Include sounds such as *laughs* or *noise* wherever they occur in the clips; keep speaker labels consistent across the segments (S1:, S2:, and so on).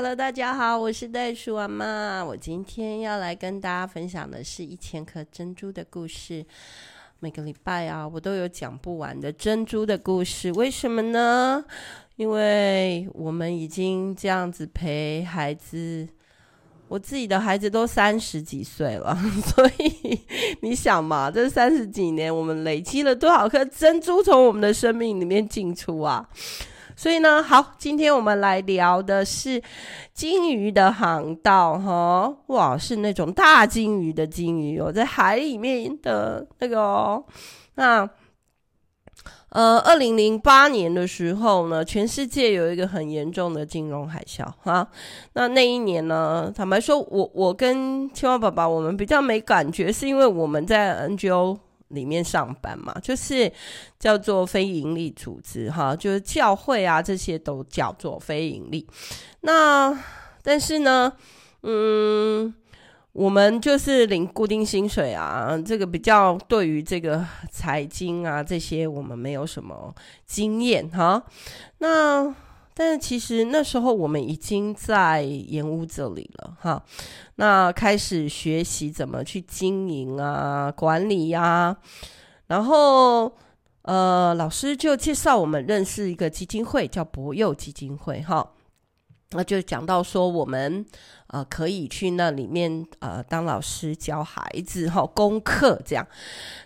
S1: Hello，大家好，我是袋鼠阿妈。我今天要来跟大家分享的是一千颗珍珠的故事。每个礼拜啊，我都有讲不完的珍珠的故事。为什么呢？因为我们已经这样子陪孩子，我自己的孩子都三十几岁了，*laughs* 所以你想嘛，这三十几年我们累积了多少颗珍珠从我们的生命里面进出啊？所以呢，好，今天我们来聊的是鲸鱼的航道，哈，哇，是那种大鲸鱼的鲸鱼哦，在海里面的那个哦。那，呃，二零零八年的时候呢，全世界有一个很严重的金融海啸，哈。那那一年呢，坦白说，我我跟青蛙爸爸，我们比较没感觉，是因为我们在 NGO。里面上班嘛，就是叫做非营利组织哈，就是教会啊，这些都叫做非营利。那但是呢，嗯，我们就是领固定薪水啊，这个比较对于这个财经啊这些，我们没有什么经验哈。那但是其实那时候我们已经在盐屋这里了哈，那开始学习怎么去经营啊、管理呀、啊，然后呃，老师就介绍我们认识一个基金会，叫博幼基金会哈。那就讲到说，我们呃可以去那里面呃当老师教孩子哈功课这样。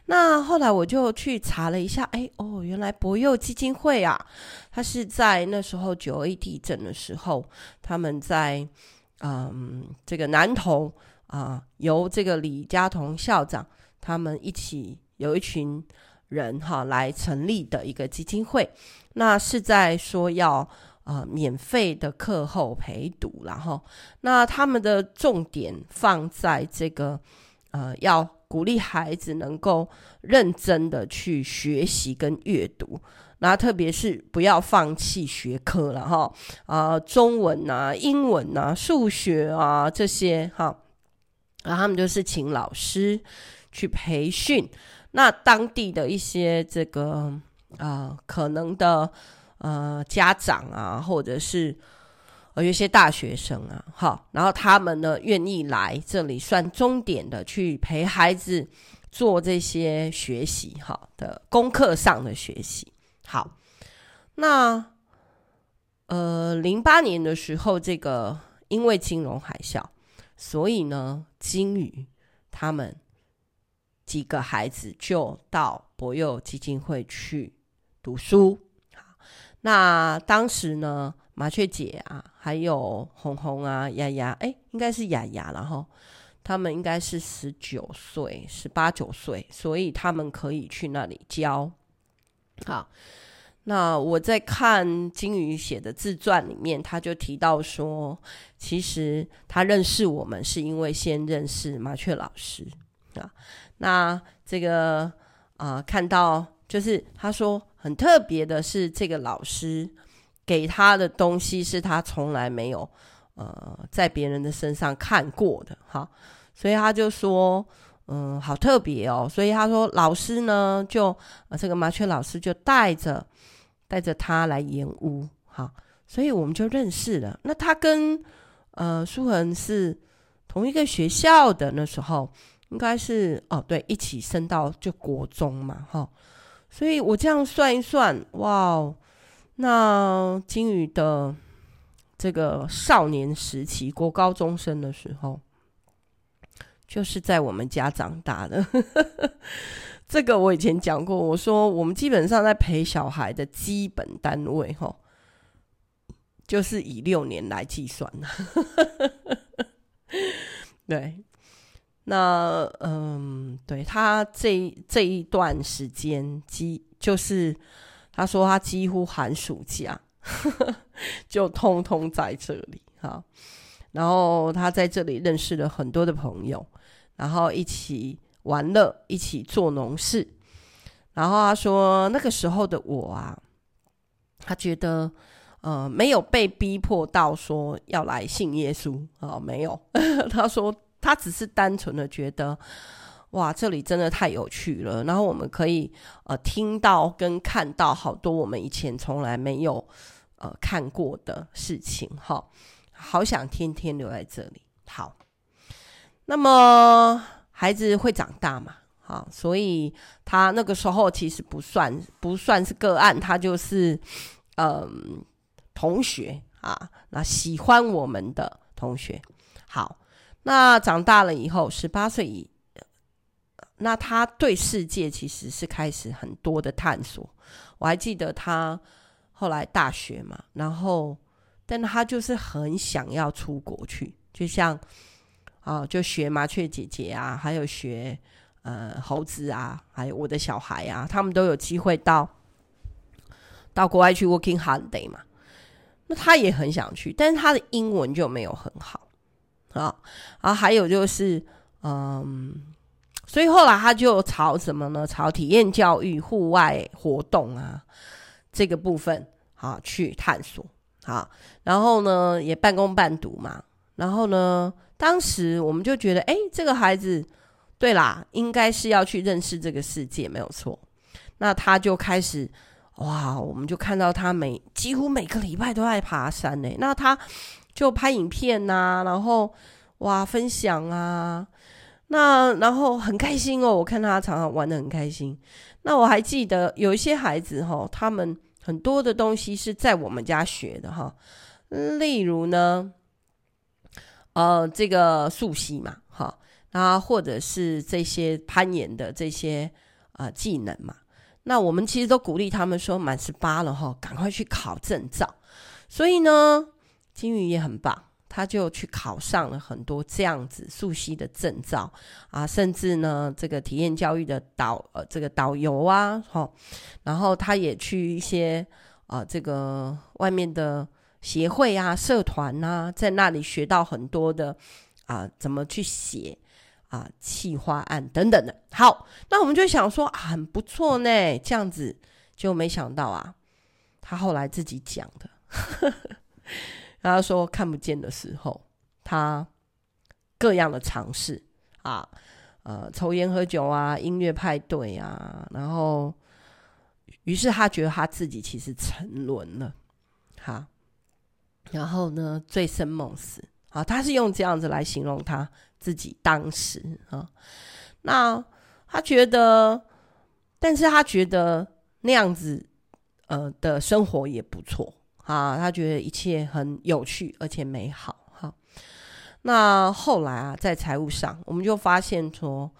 S1: 那后来我就去查了一下，哎哦，原来博幼基金会啊，他是在那时候九二地震的时候，他们在嗯这个南投啊、由这个李家彤校长他们一起有一群人哈来成立的一个基金会。那是在说要。呃，免费的课后陪读，然后那他们的重点放在这个呃，要鼓励孩子能够认真的去学习跟阅读，那特别是不要放弃学科了哈，啊、中文啊、英文啊、数学啊这些哈，然后他们就是请老师去培训，那当地的一些这个啊、可能的。呃，家长啊，或者是呃，有些大学生啊，好，然后他们呢愿意来这里算终点的去陪孩子做这些学习，哈的功课上的学习。好，那呃，零八年的时候，这个因为金融海啸，所以呢，金鱼他们几个孩子就到博幼基金会去读书。那当时呢，麻雀姐啊，还有红红啊、丫丫，哎，应该是丫丫，然后他们应该是十九岁、十八九岁，所以他们可以去那里教。好，那我在看金鱼写的自传里面，他就提到说，其实他认识我们是因为先认识麻雀老师啊。那这个啊、看到就是他说。很特别的是，这个老师给他的东西是他从来没有呃在别人的身上看过的哈，所以他就说嗯，好特别哦，所以他说老师呢就呃这个麻雀老师就带着带着他来盐屋哈，所以我们就认识了。那他跟呃书恒是同一个学校的，那时候应该是哦对，一起升到就国中嘛哈。所以我这样算一算，哇，那金鱼的这个少年时期，国高中生的时候，就是在我们家长大的。*laughs* 这个我以前讲过，我说我们基本上在陪小孩的基本单位，哈，就是以六年来计算。*laughs* 对。那嗯，对他这这一段时间，几就是他说他几乎寒暑假就通通在这里哈，然后他在这里认识了很多的朋友，然后一起玩乐，一起做农事。然后他说那个时候的我啊，他觉得呃没有被逼迫到说要来信耶稣啊，没有，*laughs* 他说。他只是单纯的觉得，哇，这里真的太有趣了。然后我们可以呃听到跟看到好多我们以前从来没有呃看过的事情哈。好想天天留在这里。好，那么孩子会长大嘛？好，所以他那个时候其实不算不算是个案，他就是嗯同学啊，那喜欢我们的同学。好，那长大了以后，十八岁以。那他对世界其实是开始很多的探索。我还记得他后来大学嘛，然后，但他就是很想要出国去，就像啊，就学麻雀姐姐啊，还有学呃猴子啊，还有我的小孩啊，他们都有机会到到国外去 working holiday 嘛。那他也很想去，但是他的英文就没有很好啊。然后还有就是嗯。所以后来他就朝什么呢？朝体验教育、户外活动啊这个部分啊去探索啊。然后呢，也半工半读嘛。然后呢，当时我们就觉得，哎，这个孩子，对啦，应该是要去认识这个世界，没有错。那他就开始，哇，我们就看到他每几乎每个礼拜都在爬山呢。那他就拍影片呐，然后哇，分享啊。那然后很开心哦，我看他常常玩得很开心。那我还记得有一些孩子哈，他们很多的东西是在我们家学的哈，例如呢，呃，这个溯溪嘛，哈，啊，或者是这些攀岩的这些啊、技能嘛。那我们其实都鼓励他们说，满十八了哈，赶快去考证照。所以呢，金鱼也很棒。他就去考上了很多这样子溯溪的证照啊，甚至呢，这个体验教育的导呃这个导游啊，然后他也去一些啊这个外面的协会啊、社团啊，在那里学到很多的啊怎么去写啊企划案等等的。好，那我们就想说啊，很不错呢，这样子就没想到啊，他后来自己讲的。*laughs* 他说：“看不见的时候，他各样的尝试啊，呃，抽烟喝酒啊，音乐派对啊，然后，于是他觉得他自己其实沉沦了，哈，然后呢，醉生梦死啊，他是用这样子来形容他自己当时啊，那他觉得，但是他觉得那样子呃的生活也不错。”啊，他觉得一切很有趣而且美好。哈，那后来啊，在财务上，我们就发现说，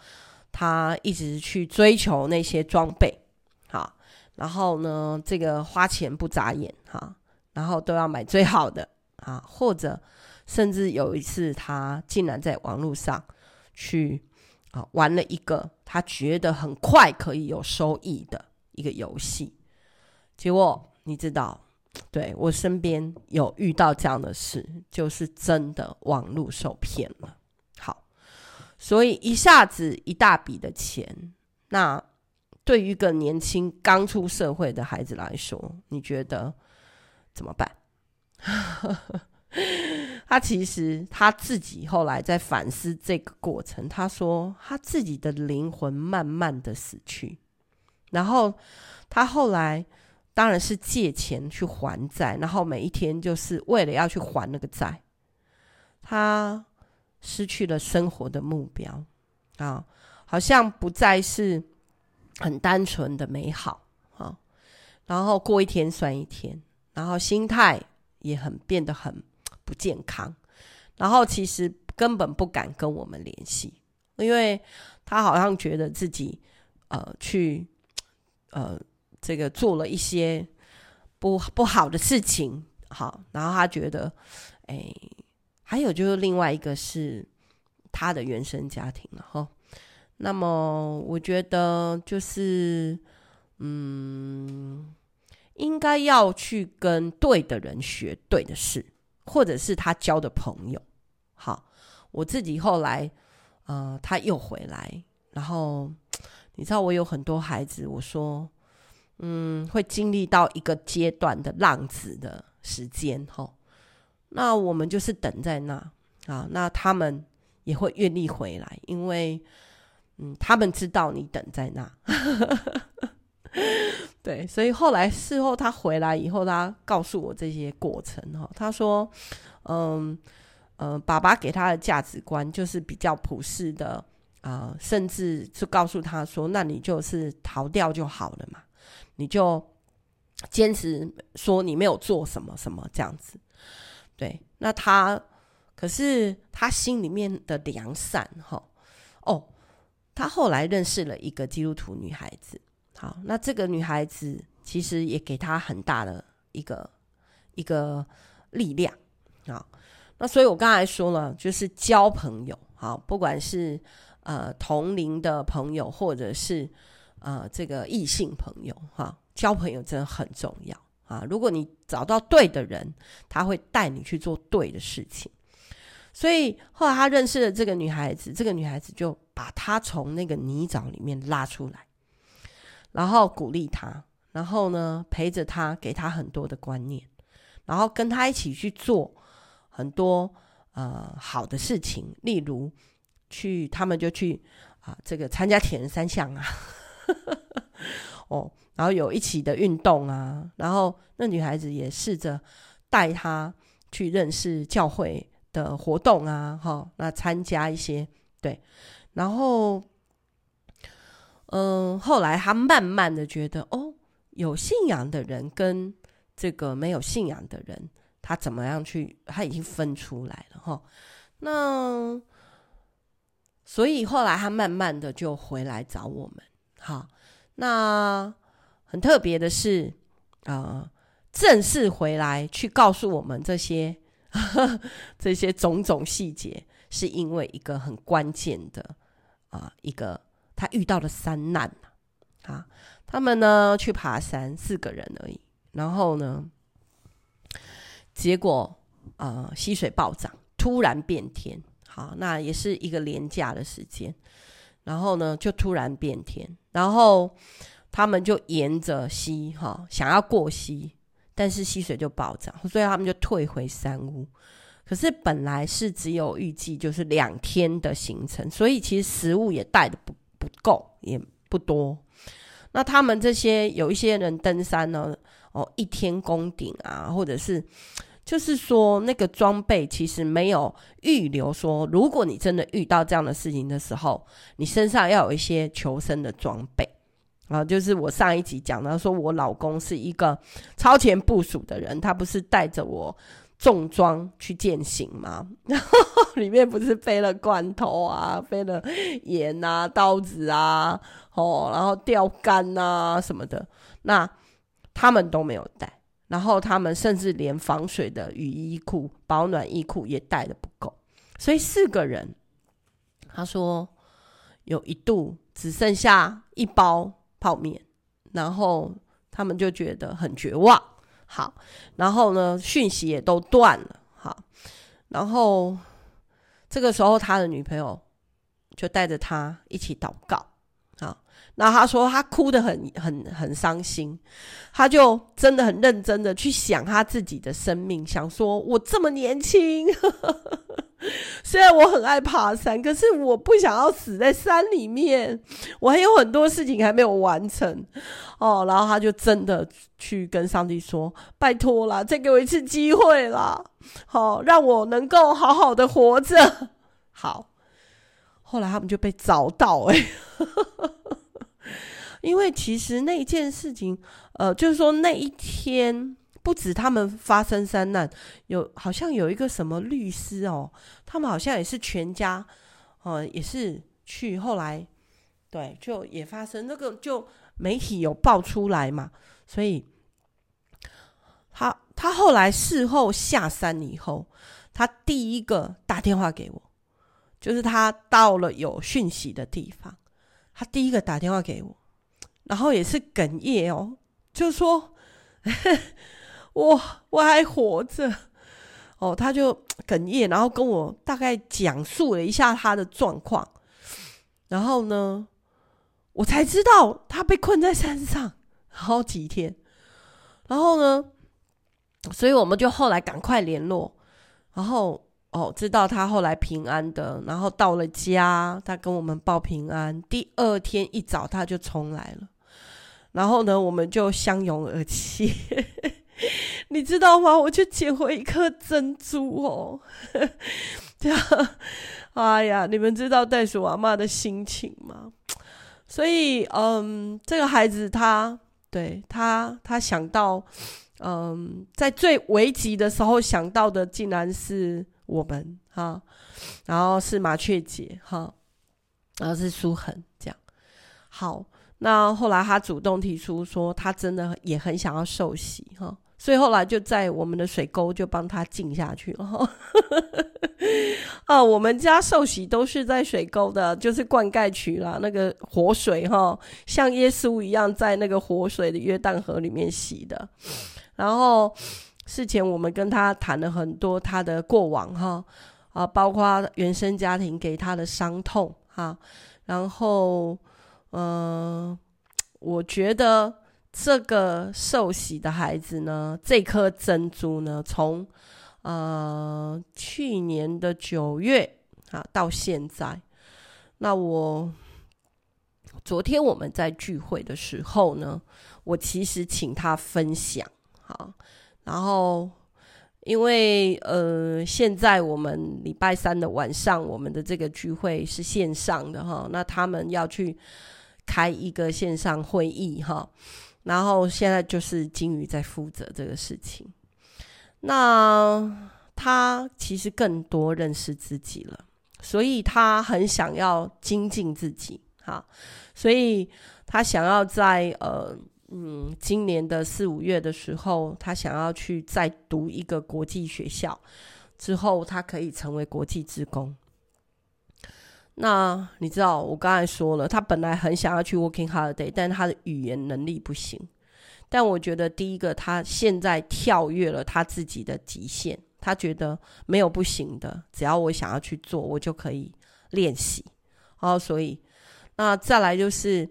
S1: 他一直去追求那些装备，好，然后呢，这个花钱不眨眼，哈，然后都要买最好的啊，或者甚至有一次，他竟然在网络上去啊玩了一个他觉得很快可以有收益的一个游戏，结果你知道。对，我身边有遇到这样的事，就是真的网络受骗了。好，所以一下子一大笔的钱，那对于一个年轻刚出社会的孩子来说，你觉得怎么办？*laughs* 他其实他自己后来在反思这个过程，他说他自己的灵魂慢慢的死去，然后他后来。当然是借钱去还债，然后每一天就是为了要去还那个债，他失去了生活的目标啊，好像不再是很单纯的美好啊，然后过一天算一天，然后心态也很变得很不健康，然后其实根本不敢跟我们联系，因为他好像觉得自己呃去呃。这个做了一些不不好的事情，好，然后他觉得，哎，还有就是另外一个是他的原生家庭了哈。那么我觉得就是，嗯，应该要去跟对的人学对的事，或者是他交的朋友。好，我自己后来，呃，他又回来，然后你知道我有很多孩子，我说。嗯，会经历到一个阶段的浪子的时间，哦，那我们就是等在那啊，那他们也会愿意回来，因为嗯，他们知道你等在那，*laughs* 对，所以后来事后他回来以后，他告诉我这些过程哈。他说，嗯嗯，爸爸给他的价值观就是比较普世的啊、甚至就告诉他说，那你就是逃掉就好了嘛，你就坚持说你没有做什么什么这样子。对，那他可是他心里面的良善哈哦，他后来认识了一个基督徒女孩子。好，那这个女孩子其实也给他很大的一个一个力量啊。那所以我刚才说了，就是交朋友，好，不管是呃同龄的朋友，或者是呃这个异性朋友，哈，交朋友真的很重要啊。如果你找到对的人，他会带你去做对的事情。所以后来他认识了这个女孩子，这个女孩子就把他从那个泥沼里面拉出来。然后鼓励他，然后呢，陪着他，给他很多的观念，然后跟他一起去做很多呃好的事情，例如去他们就去啊这个参加铁人三项啊，*laughs* 哦，然后有一起的运动啊，然后那女孩子也试着带他去认识教会的活动啊，哈、哦，那参加一些对，然后。嗯，后来他慢慢的觉得，哦，有信仰的人跟这个没有信仰的人，他怎么样去，他已经分出来了哈。那所以后来他慢慢的就回来找我们，好，那很特别的是，啊、正式回来去告诉我们这些呵呵 *laughs* 这些种种细节，是因为一个很关键的啊、一个。他遇到了三难啊！他们呢去爬山，四个人而已。然后呢，结果啊、溪水暴涨，突然变天。好，那也是一个廉价的时间。然后呢，就突然变天。然后他们就沿着溪哈，想要过溪，但是溪水就暴涨，所以他们就退回山屋。可是本来是只有预计就是两天的行程，所以其实食物也带的不。不够也不多，那他们这些有一些人登山呢，哦，一天攻顶啊，或者是就是说那个装备其实没有预留说，如果你真的遇到这样的事情的时候，你身上要有一些求生的装备啊。就是我上一集讲到，说我老公是一个超前部署的人，他不是带着我。重装去健行吗，*laughs* 然后里面不是背了罐头啊，背了盐啊、刀子啊，哦，然后钓竿啊什么的，那他们都没有带，然后他们甚至连防水的雨衣裤、保暖衣裤也带的不够，所以四个人，他说有一度只剩下一包泡面，然后他们就觉得很绝望。好，然后呢，讯息也都断了。好，然后这个时候他的女朋友就带着他一起祷告。那他说他哭得很很很伤心，他就真的很认真的去想他自己的生命，想说我这么年轻。*laughs* 虽然我很爱爬山，可是我不想要死在山里面。我还有很多事情还没有完成哦。然后他就真的去跟上帝说：“拜托啦，再给我一次机会啦，好、哦，让我能够好好的活着。”好，后来他们就被找到哎、因为其实那件事情，呃，就是说那一天。不止他们发生山难，有好像有一个什么律师哦，他们好像也是全家，呃，也是去后来，对，就也发生那个，就媒体有爆出来嘛，所以他他后来事后下山以后，他第一个打电话给我，就是他到了有讯息的地方，他第一个打电话给我，然后也是哽咽哦，就说。*laughs* 我我还活着，哦，他就哽咽，然后跟我大概讲述了一下他的状况，然后呢，我才知道他被困在山上好几天，然后呢，所以我们就后来赶快联络，然后哦，知道他后来平安的，然后到了家，他跟我们报平安，第二天一早他就重来了。然后呢，我们就相拥而泣，*laughs* 你知道吗？我就捡回一颗珍珠哦，*laughs* 这样，哎呀，你们知道袋鼠阿妈的心情吗？所以，嗯，这个孩子他对他，他想到，嗯，在最危急的时候想到的，竟然是我们哈，然后是麻雀姐哈，然后是书恒这样，好。那后来他主动提出说，他真的也很想要受洗哈，所以后来就在我们的水沟就帮他浸下去了哈。*laughs* 啊，我们家受洗都是在水沟的，就是灌溉渠啦，那个活水哈，像耶稣一样在那个活水的约旦河里面洗的。然后事前我们跟他谈了很多他的过往哈，啊，包括原生家庭给他的伤痛哈，然后。嗯，*tsk* 我觉得这个受洗的孩子呢，这颗珍珠呢，从呃去年的九月啊到现在，那我昨天我们在聚会的时候呢，我其实请他分享，好，然后因为呃现在我们礼拜三的晚上，我们的这个聚会是线上的哈，那他们要去。开一个线上会议哈，然后现在就是金鱼在负责这个事情。那他其实更多认识自己了，所以他很想要精进自己哈，所以他想要在呃嗯今年的四五月的时候，他想要去再读一个国际学校，之后他可以成为国际职工。那你知道，我刚才说了，他本来很想要去 Working Holiday，但他的语言能力不行。但我觉得，第一个，他现在跳跃了他自己的极限，他觉得没有不行的，只要我想要去做，我就可以练习。然后，所以，那再来就是，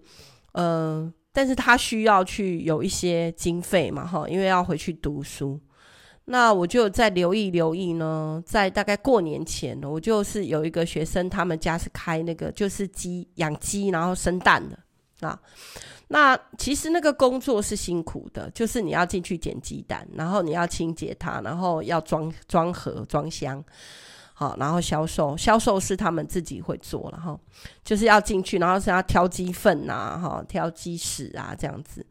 S1: 嗯、呃，但是他需要去有一些经费嘛，哈，因为要回去读书。那我就再留意留意呢，在大概过年前，我就是有一个学生，他们家是开那个就是鸡养鸡，然后生蛋的啊。那其实那个工作是辛苦的，就是你要进去捡鸡蛋，然后你要清洁它，然后要装装盒装箱，好，然后销售，销售是他们自己会做了哈，就是要进去，然后是要挑鸡粪啊，哈，挑鸡屎啊这样子。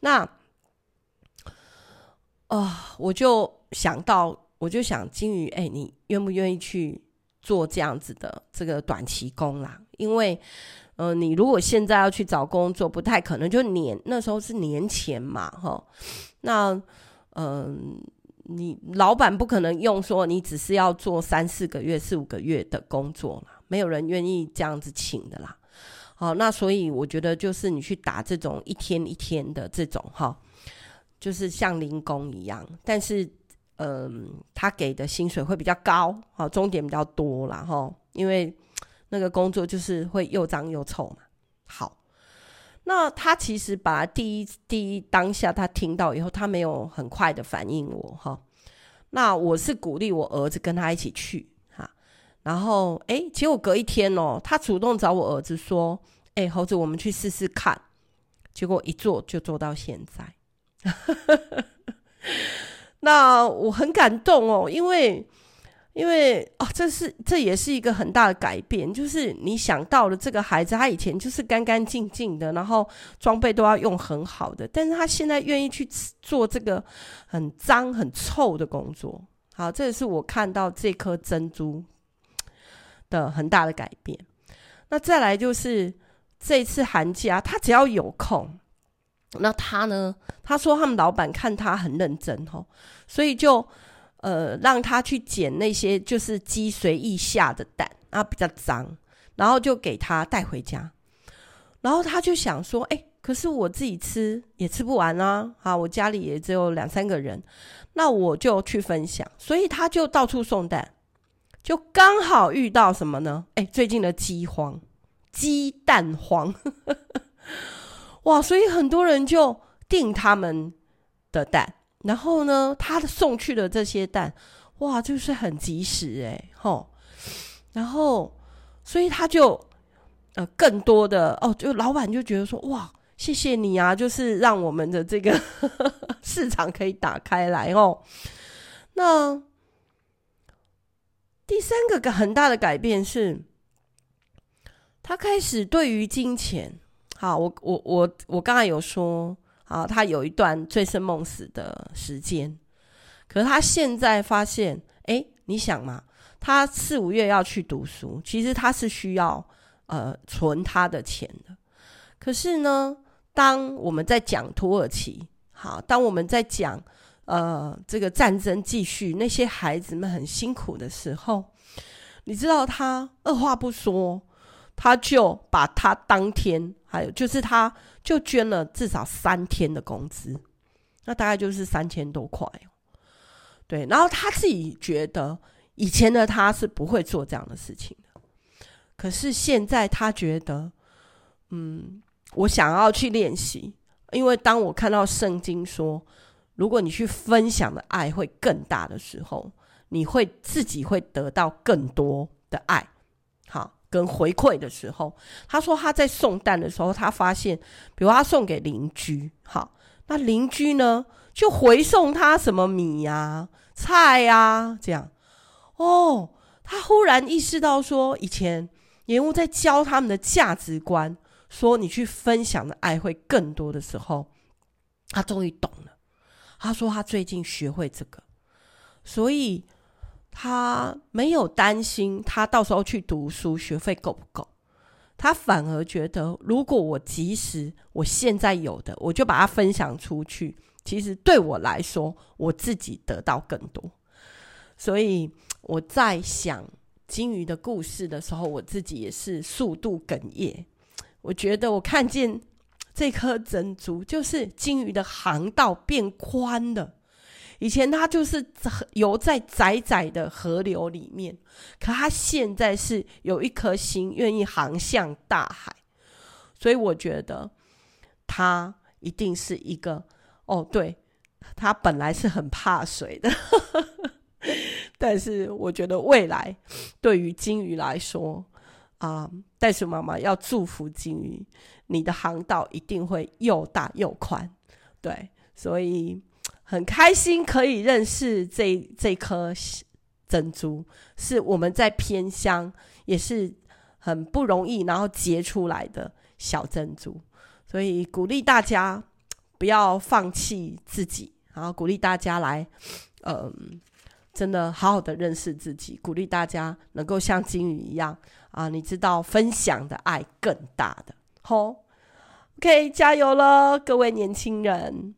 S1: 那啊、我就想到，我就想金鱼，哎、你愿不愿意去做这样子的这个短期工啦？因为，呃，你如果现在要去找工作，不太可能。就年那时候是年前嘛，哈，那，嗯、呃，你老板不可能用说你只是要做三四个月、四五个月的工作啦，没有人愿意这样子请的啦。好，那所以我觉得就是你去打这种一天一天的这种哈。就是像零工一样，但是，嗯、他给的薪水会比较高，好，钟点比较多啦。哈，因为那个工作就是会又脏又臭嘛。好，那他其实把第一第一当下他听到以后，他没有很快的反应我哈。那我是鼓励我儿子跟他一起去哈，然后哎，结果隔一天哦，他主动找我儿子说，哎，猴子，我们去试试看。结果一做就做到现在。那我很感动哦，因为因为哦，这是这也是一个很大的改变，就是你想到了这个孩子，他以前就是干干净净的，然后装备都要用很好的，但是他现在愿意去做这个很脏很臭的工作。好，这也是我看到这颗珍珠的很大的改变。那再来就是这次寒假，他只要有空。那他呢？他说他们老板看他很认真哦，所以就呃让他去捡那些就是鸡随意下的蛋啊，比较脏，然后就给他带回家。然后他就想说，哎，可是我自己吃也吃不完啊，啊，我家里也只有两三个人，那我就去分享。所以他就到处送蛋，就刚好遇到什么呢？哎，最近的鸡荒，鸡蛋荒。哇，所以很多人就订他们的蛋，然后呢，他送去的这些蛋，哇，就是很及时哎，吼，然后，所以他就呃更多的哦，就老板就觉得说，哇，谢谢你啊，就是让我们的这个 *laughs* 市场可以打开来哦。那第三个很大的改变是，他开始对于金钱，好，我我我我刚才有说，啊，他有一段醉生梦死的时间，可是他现在发现，哎，你想嘛，他四五月要去读书，其实他是需要呃存他的钱的，可是呢，当我们在讲土耳其，好，当我们在讲呃这个战争继续，那些孩子们很辛苦的时候，你知道他二话不说，他就把他当天还有就是他就捐了至少三天的工资，那大概就是三千多块，对，然后他自己觉得以前的他是不会做这样的事情的，可是现在他觉得，嗯。我想要去练习，因为当我看到圣经说，如果你去分享的爱会更大的时候，你会自己会得到更多的爱，好，跟回馈的时候，他说他在送蛋的时候，他发现，比如他送给邻居，好，那邻居呢就回送他什么米呀、啊、菜呀、啊，这样，哦，他忽然意识到说，以前延误在教他们的价值观。说你去分享的爱会更多的时候，他终于懂了。他说他最近学会这个，所以他没有担心他到时候去读书学费够不够。他反而觉得，如果我及时我现在有的，我就把它分享出去，其实对我来说，我自己得到更多。所以我在想金鱼的故事的时候，我自己也是速度哽咽。我觉得我看见这颗珍珠，就是金鱼的航道变宽了。以前它就是游在窄窄的河流里面，可它现在是有一颗心愿意航向大海。所以我觉得它一定是一个哦，对，它本来是很怕水的，*laughs* 但是我觉得未来对于金鱼来说。啊，袋鼠妈妈要祝福金鱼，你的航道一定会又大又宽。对，所以很开心可以认识这这颗珍珠，是我们在偏乡也是很不容易，然后结出来的小珍珠。所以鼓励大家不要放弃自己，然后鼓励大家来，嗯。真的好好的认识自己，鼓励大家能够像金鱼一样啊！你知道分享的爱更大的，吼，OK，加油了，各位年轻人。